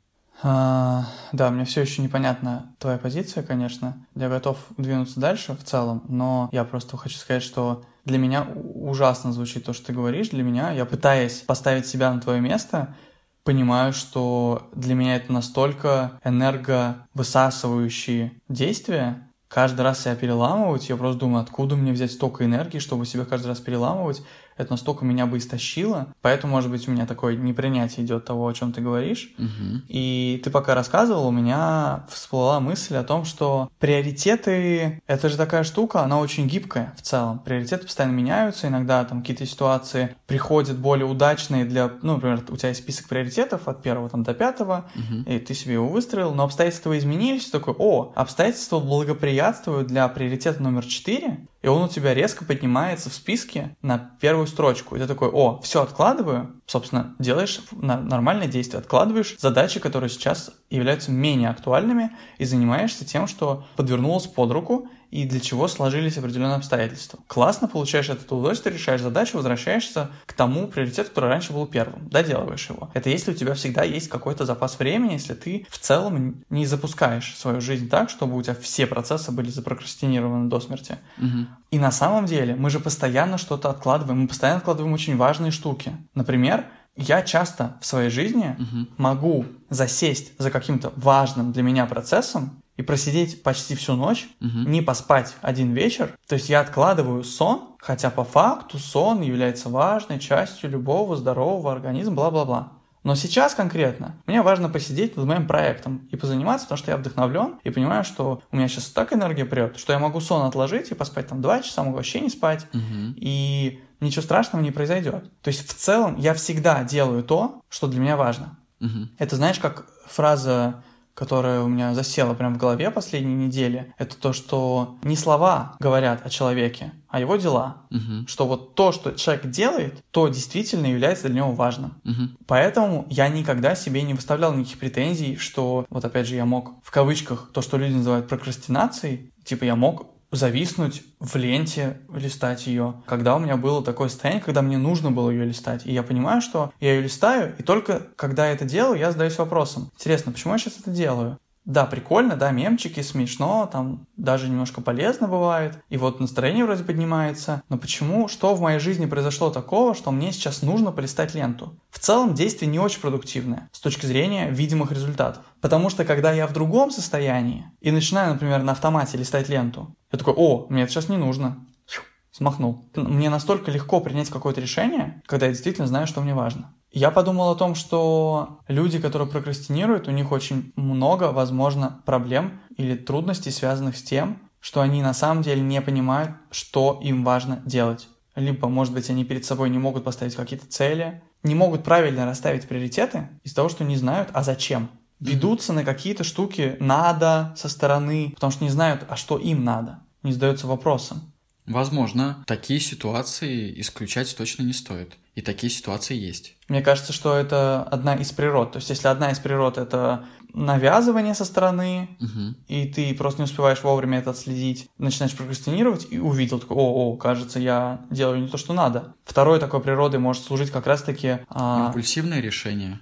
Speaker 2: А, да, мне все еще непонятна твоя позиция, конечно. Я готов двинуться дальше в целом, но я просто хочу сказать, что для меня ужасно звучит то, что ты говоришь. Для меня, я пытаясь поставить себя на твое место, понимаю, что для меня это настолько энерговысасывающие действия. Каждый раз себя переламывать, я просто думаю, откуда мне взять столько энергии, чтобы себя каждый раз переламывать. Это настолько меня бы истощило. Поэтому, может быть, у меня такое непринятие идет того, о чем ты говоришь.
Speaker 1: Мгм.
Speaker 2: И ты пока рассказывал, у меня всплыла мысль о том, что приоритеты — это же такая штука, она очень гибкая в целом. Приоритеты постоянно меняются, иногда там какие-то ситуации приходят более удачные для... Ну, например, у тебя есть список приоритетов от первого там, до пятого,
Speaker 1: Мгм.
Speaker 2: и ты себе его выстроил, но обстоятельства изменились, такой, о, обстоятельства благоприятствуют для приоритета номер 4, и он у тебя резко поднимается в списке на первую строчку. И ты такой, о, все откладываю, собственно, делаешь нормальное действие, откладываешь задачи, которые сейчас являются менее актуальными, и занимаешься тем, что подвернулось под руку, и для чего сложились определенные обстоятельства. Классно получаешь это удовольствие, решаешь задачу, возвращаешься к тому приоритету, который раньше был первым, доделываешь его. Это если у тебя всегда есть какой-то запас времени, если ты в целом не запускаешь свою жизнь так, чтобы у тебя все процессы были запрокрастинированы до смерти.
Speaker 1: Мгм.
Speaker 2: И на самом деле мы же постоянно что-то откладываем, мы постоянно откладываем очень важные штуки. Например, я часто в своей жизни
Speaker 1: Мгм.
Speaker 2: могу засесть за каким-то важным для меня процессом и просидеть почти всю ночь,
Speaker 1: Мгм.
Speaker 2: не поспать один вечер. То есть я откладываю сон, хотя по факту сон является важной частью любого здорового организма, бла-бла-бла. Но сейчас конкретно мне важно посидеть над моим проектом и позаниматься, потому что я вдохновлен и понимаю, что у меня сейчас так энергия прет, что я могу сон отложить и поспать там два часа, могу вообще не спать,
Speaker 1: Мгм.
Speaker 2: и ничего страшного не произойдет. То есть в целом я всегда делаю то, что для меня важно.
Speaker 1: Мгм.
Speaker 2: Это знаешь, как фраза, которая у меня засела прям в голове последние недели, это то, что не слова говорят о человеке, а его дела.
Speaker 1: Мгм.
Speaker 2: Что вот то, что человек делает, то действительно является для него важным.
Speaker 1: Мгм.
Speaker 2: Поэтому я никогда себе не выставлял никаких претензий, что вот опять же я мог в кавычках то, что люди называют прокрастинацией, типа я мог зависнуть в ленте, листать ее, когда у меня было такое состояние, когда мне нужно было ее листать. И я понимаю, что я ее листаю, и только когда я это делаю, я задаюсь вопросом. Интересно, почему я сейчас это делаю? Да, прикольно, да, мемчики, смешно, там даже немножко полезно бывает, и вот настроение вроде поднимается, но почему, что в моей жизни произошло такого, что мне сейчас нужно полистать ленту? В целом действие не очень продуктивное с точки зрения видимых результатов. Потому что когда я в другом состоянии и начинаю, например, на автомате листать ленту, я такой, о, мне это сейчас не нужно. Смахнул. Мне настолько легко принять какое-то решение, когда я действительно знаю, что мне важно. Я подумал о том, что люди, которые прокрастинируют, у них очень много, возможно, проблем или трудностей, связанных с тем, что они на самом деле не понимают, что им важно делать. Либо, может быть, они перед собой не могут поставить какие-то цели, не могут правильно расставить приоритеты из-за того, что не знают, а зачем. Ведутся на какие-то штуки надо со стороны, потому что не знают, а что им надо. Не задаются вопросом.
Speaker 1: Возможно, такие ситуации исключать точно не стоит. И такие ситуации есть.
Speaker 2: Мне кажется, что это одна из природ. То есть, если одна из природ это навязывание со стороны,
Speaker 1: угу.
Speaker 2: и ты просто не успеваешь вовремя это отследить, начинаешь прокрастинировать и увидел, такой, о, о, кажется, я делаю не то, что надо. Второй такой природой может служить как раз-таки...
Speaker 1: А... Импульсивное решение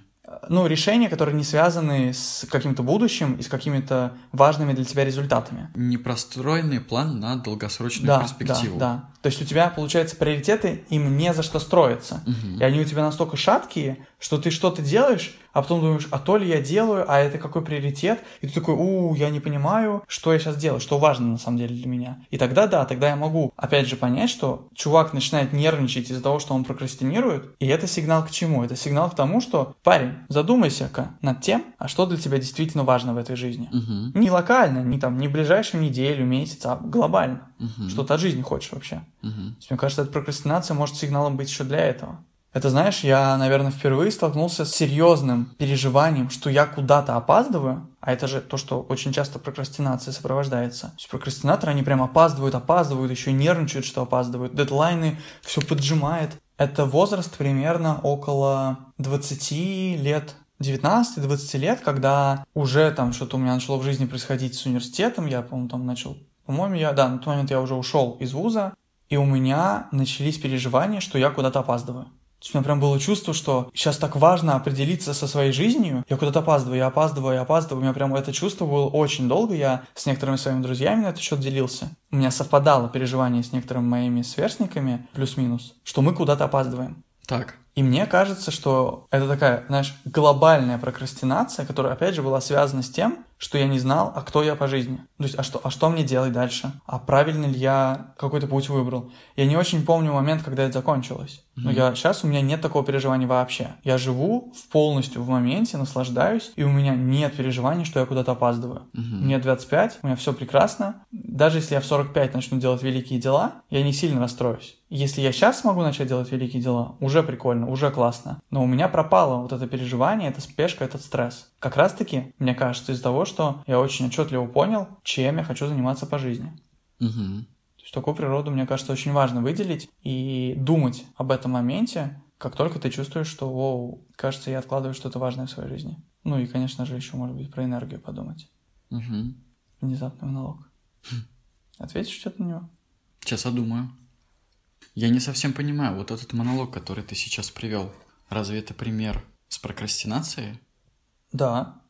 Speaker 2: ну, решения, которые не связаны с каким-то будущим и с какими-то важными для тебя результатами.
Speaker 1: Непростроенный план на долгосрочную
Speaker 2: да,
Speaker 1: перспективу.
Speaker 2: Да, да. То есть у тебя, получается, приоритеты, им не за что строиться.
Speaker 1: Угу.
Speaker 2: И они у тебя настолько шаткие, что ты что-то делаешь, а потом думаешь, а то ли я делаю, а это какой приоритет? И ты такой, у, я не понимаю, что я сейчас делаю, что важно на самом деле для меня. И тогда, да, тогда я могу, опять же, понять, что чувак начинает нервничать из-за того, что он прокрастинирует, и это сигнал к чему? Это сигнал к тому, что, парень, задумайся-ка над тем, а что для тебя действительно важно в этой жизни.
Speaker 1: Угу.
Speaker 2: Не локально, не там, не ближайшую неделю, месяц, а глобально.
Speaker 1: Угу.
Speaker 2: Что ты от жизни хочешь вообще.
Speaker 1: Угу.
Speaker 2: Мне кажется, эта прокрастинация может сигналом быть еще для этого. Это, знаешь, я, наверное, впервые столкнулся с серьезным переживанием, что я куда-то опаздываю, а это же то, что очень часто прокрастинация сопровождается. То есть прокрастинаторы, они прям опаздывают, опаздывают, еще нервничают, что опаздывают, дедлайны, все поджимает. Это возраст примерно около 20 лет, 19-20 лет, когда уже там что-то у меня начало в жизни происходить с университетом, я, по-моему, там начал, по-моему, я, да, на тот момент я уже ушел из вуза, и у меня начались переживания, что я куда-то опаздываю. То есть у меня прям было чувство, что сейчас так важно определиться со своей жизнью. Я куда-то опаздываю, я опаздываю, я опаздываю. У меня прям это чувство было очень долго. Я с некоторыми своими друзьями на этот счет делился. У меня совпадало переживание с некоторыми моими сверстниками, плюс-минус, что мы куда-то опаздываем.
Speaker 1: Так.
Speaker 2: И мне кажется, что это такая, знаешь, глобальная прокрастинация, которая, опять же, была связана с тем, что я не знал, а кто я по жизни. То есть, а что, а что мне делать дальше? А правильно ли я какой-то путь выбрал? Я не очень помню момент, когда это закончилось. Но я сейчас у меня нет такого переживания вообще. Я живу в полностью в моменте, наслаждаюсь, и у меня нет переживаний, что я куда-то опаздываю.
Speaker 1: Mm-hmm.
Speaker 2: Мне 25, у меня все прекрасно. Даже если я в 45 начну делать великие дела, я не сильно расстроюсь. Если я сейчас смогу начать делать великие дела, уже прикольно, уже классно. Но у меня пропало вот это переживание, эта спешка, этот стресс. Как раз таки, мне кажется, из-за того, что я очень отчетливо понял, чем я хочу заниматься по жизни.
Speaker 1: Угу.
Speaker 2: То есть такую природу, мне кажется, очень важно выделить и думать об этом моменте, как только ты чувствуешь, что, о, кажется, я откладываю что-то важное в своей жизни. Ну и, конечно же, еще, может быть, про энергию подумать.
Speaker 1: Угу.
Speaker 2: Внезапный монолог. Ответишь что-то на него?
Speaker 1: Сейчас думаю. Я не совсем понимаю, вот этот монолог, который ты сейчас привел, разве это пример с прокрастинацией?
Speaker 2: Да.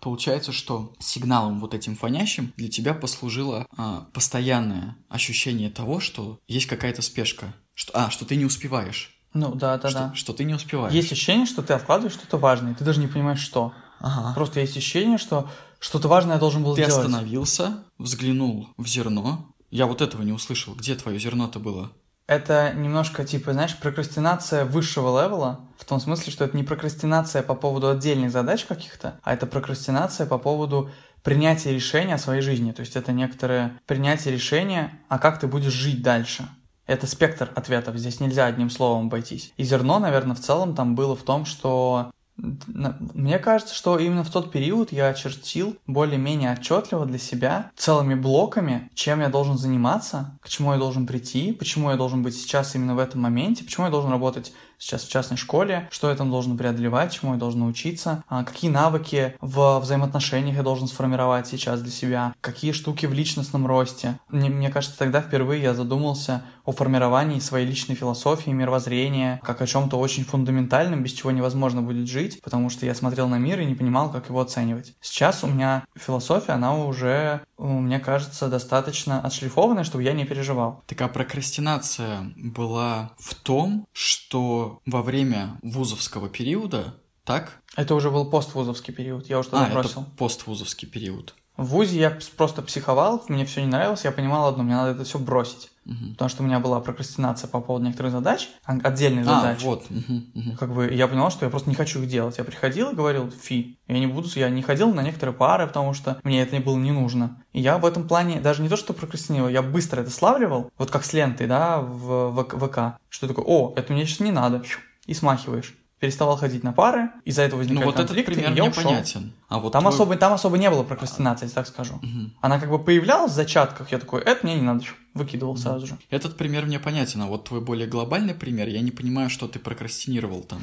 Speaker 1: Получается, что сигналом вот этим фонящим для тебя послужило а, постоянное ощущение того, что есть какая-то спешка. Что, а, что ты не успеваешь.
Speaker 2: Ну, да, да,
Speaker 1: что,
Speaker 2: да.
Speaker 1: Что ты не успеваешь.
Speaker 2: Есть ощущение, что ты откладываешь что-то важное, ты даже не понимаешь, что.
Speaker 1: Ага.
Speaker 2: Просто есть ощущение, что что-то важное я должен был
Speaker 1: ты
Speaker 2: сделать.
Speaker 1: Ты остановился, взглянул в зерно. Я вот этого не услышал. Где твое зерно-то было?
Speaker 2: Это немножко, типа, знаешь, прокрастинация высшего левела, в том смысле, что это не прокрастинация по поводу отдельных задач каких-то, а это прокрастинация по поводу принятия решения о своей жизни. То есть это некоторое принятие решения, а как ты будешь жить дальше. Это спектр ответов, здесь нельзя одним словом обойтись. И зерно, наверное, в целом там было в том, что мне кажется, что именно в тот период я очертил более-менее отчетливо для себя целыми блоками, чем я должен заниматься, к чему я должен прийти, почему я должен быть сейчас именно в этом моменте, почему я должен работать сейчас в частной школе, что я там должен преодолевать, чему я должен учиться, а, какие навыки в взаимоотношениях я должен сформировать сейчас для себя, какие штуки в личностном росте. Мне, мне кажется, тогда впервые я задумался о формировании своей личной философии, мировоззрения, как о чем-то очень фундаментальном, без чего невозможно будет жить, потому что я смотрел на мир и не понимал, как его оценивать. Сейчас у меня философия, она уже, мне кажется, достаточно отшлифованная, чтобы я не переживал.
Speaker 1: Такая прокрастинация была в том, что во время вузовского периода, так?
Speaker 2: Это уже был поствузовский период, я уже тогда
Speaker 1: а,
Speaker 2: бросил.
Speaker 1: это поствузовский период.
Speaker 2: В ВУЗе я просто психовал, мне все не нравилось, я понимал одно, мне надо это все бросить. Угу. Потому что у меня была прокрастинация по поводу некоторых задач, отдельных а, задач.
Speaker 1: вот. Угу, угу.
Speaker 2: Как бы я понимал, что я просто не хочу их делать. Я приходил и говорил, фи, я не буду, я не ходил на некоторые пары, потому что мне это было не нужно. И я в этом плане даже не то, что прокрастинировал, я быстро это славливал, вот как с лентой, да, в ВК, что такое, о, это мне сейчас не надо, и смахиваешь переставал ходить на пары, из-за этого возникали
Speaker 1: ну, вот
Speaker 2: конфликты,
Speaker 1: этот пример
Speaker 2: и я ушел.
Speaker 1: понятен. А вот
Speaker 2: там,
Speaker 1: твой...
Speaker 2: особо, там особо не было прокрастинации, так скажу.
Speaker 1: Угу.
Speaker 2: Она как бы появлялась в зачатках, я такой, это мне не надо, выкидывал угу. сразу же.
Speaker 1: Этот пример мне понятен, а вот твой более глобальный пример, я не понимаю, что ты прокрастинировал там.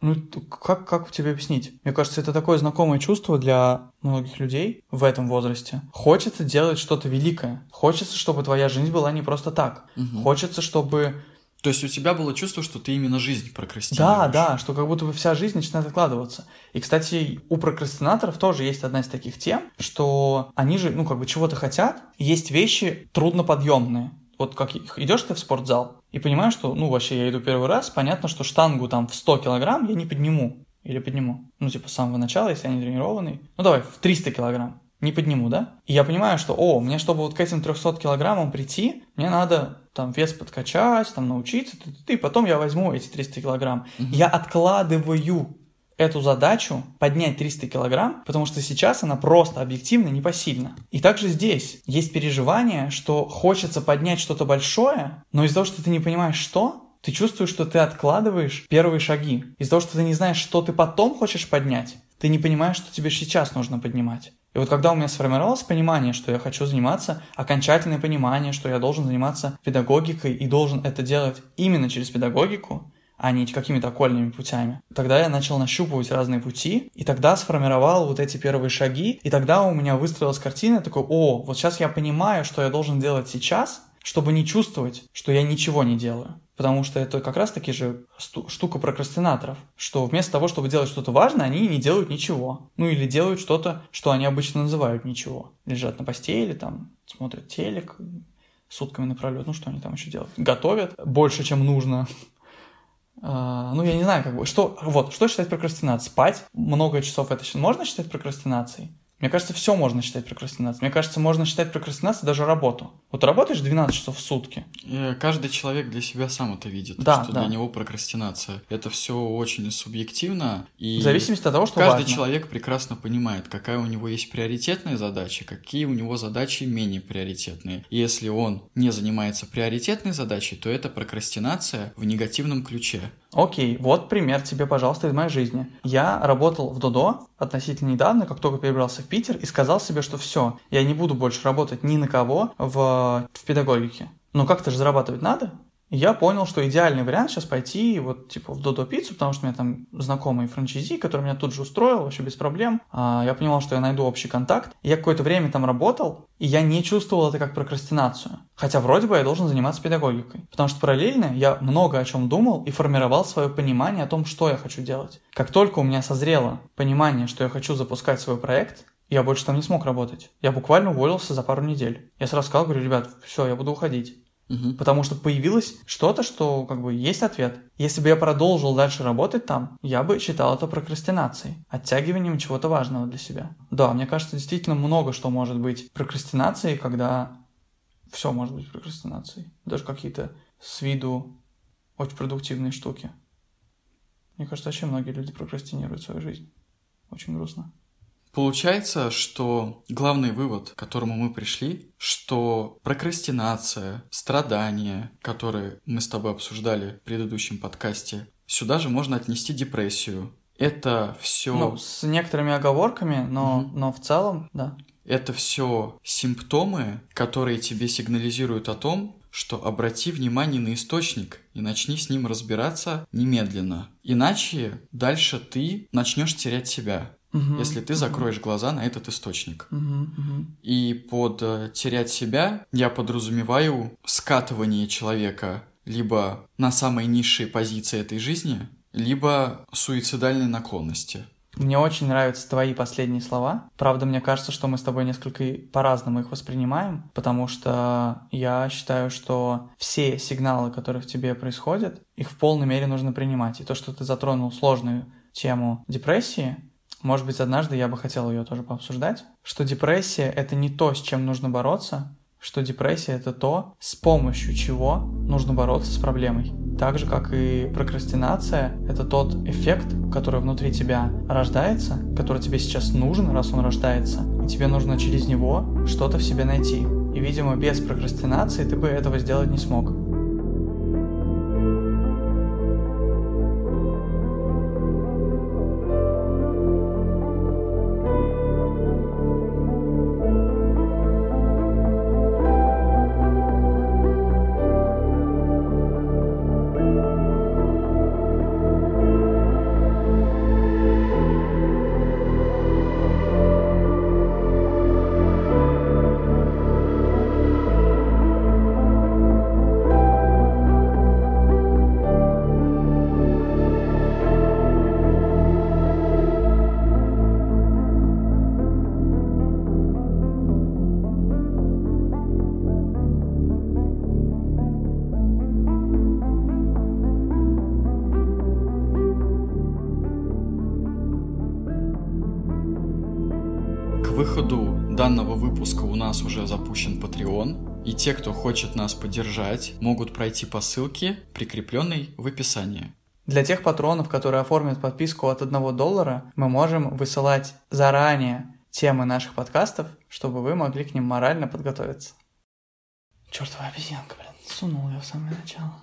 Speaker 2: Ну, как, как тебе объяснить? Мне кажется, это такое знакомое чувство для многих людей в этом возрасте. Хочется делать что-то великое. Хочется, чтобы твоя жизнь была не просто так.
Speaker 1: Угу.
Speaker 2: Хочется, чтобы
Speaker 1: то есть у тебя было чувство, что ты именно жизнь прокрастинируешь?
Speaker 2: Да, да, что как будто бы вся жизнь начинает откладываться. И, кстати, у прокрастинаторов тоже есть одна из таких тем, что они же, ну, как бы чего-то хотят, есть вещи трудноподъемные. Вот как идешь ты в спортзал и понимаешь, что, ну, вообще я иду первый раз, понятно, что штангу там в 100 килограмм я не подниму. Или подниму. Ну, типа, с самого начала, если я не тренированный. Ну, давай, в 300 килограмм не подниму, да? И я понимаю, что, о, мне, чтобы вот к этим 300 килограммам прийти, мне надо там вес подкачать, там научиться, и потом я возьму эти 300 килограмм. Угу. Я откладываю эту задачу поднять 300 килограмм, потому что сейчас она просто объективно непосильна. И также здесь есть переживание, что хочется поднять что-то большое, но из-за того, что ты не понимаешь, что, ты чувствуешь, что ты откладываешь первые шаги. Из-за того, что ты не знаешь, что ты потом хочешь поднять, ты не понимаешь, что тебе сейчас нужно поднимать. И вот когда у меня сформировалось понимание, что я хочу заниматься, окончательное понимание, что я должен заниматься педагогикой и должен это делать именно через педагогику, а не какими-то окольными путями. Тогда я начал нащупывать разные пути, и тогда сформировал вот эти первые шаги, и тогда у меня выстроилась картина такой, о, вот сейчас я понимаю, что я должен делать сейчас, чтобы не чувствовать, что я ничего не делаю. Потому что это как раз-таки же штука прокрастинаторов, что вместо того, чтобы делать что-то важное, они не делают ничего. Ну или делают что-то, что они обычно называют ничего. Лежат на постели, там, смотрят телек сутками напролет, ну что они там еще делают? Готовят больше, чем нужно. Uh, ну, я не знаю, как бы, что, вот, что считать прокрастинацией? Спать много часов, это можно считать прокрастинацией? Мне кажется, все можно считать прокрастинацией. Мне кажется, можно считать прокрастинацией даже работу. Вот работаешь 12 часов в сутки.
Speaker 1: И каждый человек для себя сам это видит,
Speaker 2: да,
Speaker 1: что
Speaker 2: да.
Speaker 1: для него прокрастинация. Это все очень субъективно. И
Speaker 2: в зависимости от того, что
Speaker 1: Каждый
Speaker 2: важно.
Speaker 1: человек прекрасно понимает, какая у него есть приоритетная задача, какие у него задачи менее приоритетные. И если он не занимается приоритетной задачей, то это прокрастинация в негативном ключе.
Speaker 2: Окей, вот пример тебе, пожалуйста, из моей жизни. Я работал в Додо относительно недавно, как только перебрался в Питер, и сказал себе, что все, я не буду больше работать ни на кого в, в педагогике. Но как-то же зарабатывать надо, я понял, что идеальный вариант сейчас пойти вот типа в Додо Пиццу, потому что у меня там знакомый франчайзи, который меня тут же устроил, вообще без проблем. А, я понимал, что я найду общий контакт. я какое-то время там работал, и я не чувствовал это как прокрастинацию. Хотя вроде бы я должен заниматься педагогикой. Потому что параллельно я много о чем думал и формировал свое понимание о том, что я хочу делать. Как только у меня созрело понимание, что я хочу запускать свой проект, я больше там не смог работать. Я буквально уволился за пару недель. Я сразу сказал, говорю, ребят, все, я буду уходить.
Speaker 1: Угу.
Speaker 2: Потому что появилось что-то, что как бы есть ответ. Если бы я продолжил дальше работать там, я бы считал это прокрастинацией, оттягиванием чего-то важного для себя. Да, мне кажется, действительно много что может быть прокрастинацией, когда все может быть прокрастинацией. Даже какие-то с виду очень продуктивные штуки. Мне кажется, очень многие люди прокрастинируют свою жизнь. Очень грустно.
Speaker 1: Получается, что главный вывод, к которому мы пришли, что прокрастинация, страдания, которые мы с тобой обсуждали в предыдущем подкасте, сюда же можно отнести депрессию. Это все.
Speaker 2: Ну, с некоторыми оговорками, но, угу. но в целом, да.
Speaker 1: Это все симптомы, которые тебе сигнализируют о том, что обрати внимание на источник и начни с ним разбираться немедленно. Иначе дальше ты начнешь терять себя
Speaker 2: угу,
Speaker 1: если ты закроешь глаза на этот источник.
Speaker 2: Угу, угу.
Speaker 1: И под э, терять себя я подразумеваю скатывание человека либо на самой низшей позиции этой жизни, либо суицидальной наклонности.
Speaker 2: Мне очень нравятся твои последние слова. Правда, мне кажется, что мы с тобой несколько по-разному их воспринимаем, потому что я считаю, что все сигналы, которые в тебе происходят, их в полной мере нужно принимать. И то, что ты затронул сложную тему депрессии, может быть, однажды я бы хотел ее тоже пообсуждать, что депрессия — это не то, с чем нужно бороться, что депрессия — это то, с помощью чего нужно бороться с проблемой. Так же, как и прокрастинация, это тот эффект, который внутри тебя рождается, который тебе сейчас нужен, раз он рождается, и тебе нужно через него что-то в себе найти. И, видимо, без прокрастинации ты бы этого сделать не смог.
Speaker 1: Хочет нас поддержать, могут пройти по ссылке, прикрепленной в описании.
Speaker 2: Для тех патронов, которые оформят подписку от 1 доллара, мы можем высылать заранее темы наших подкастов, чтобы вы могли к ним морально подготовиться. Чертова обезьянка, блин, сунул ее в самое начало.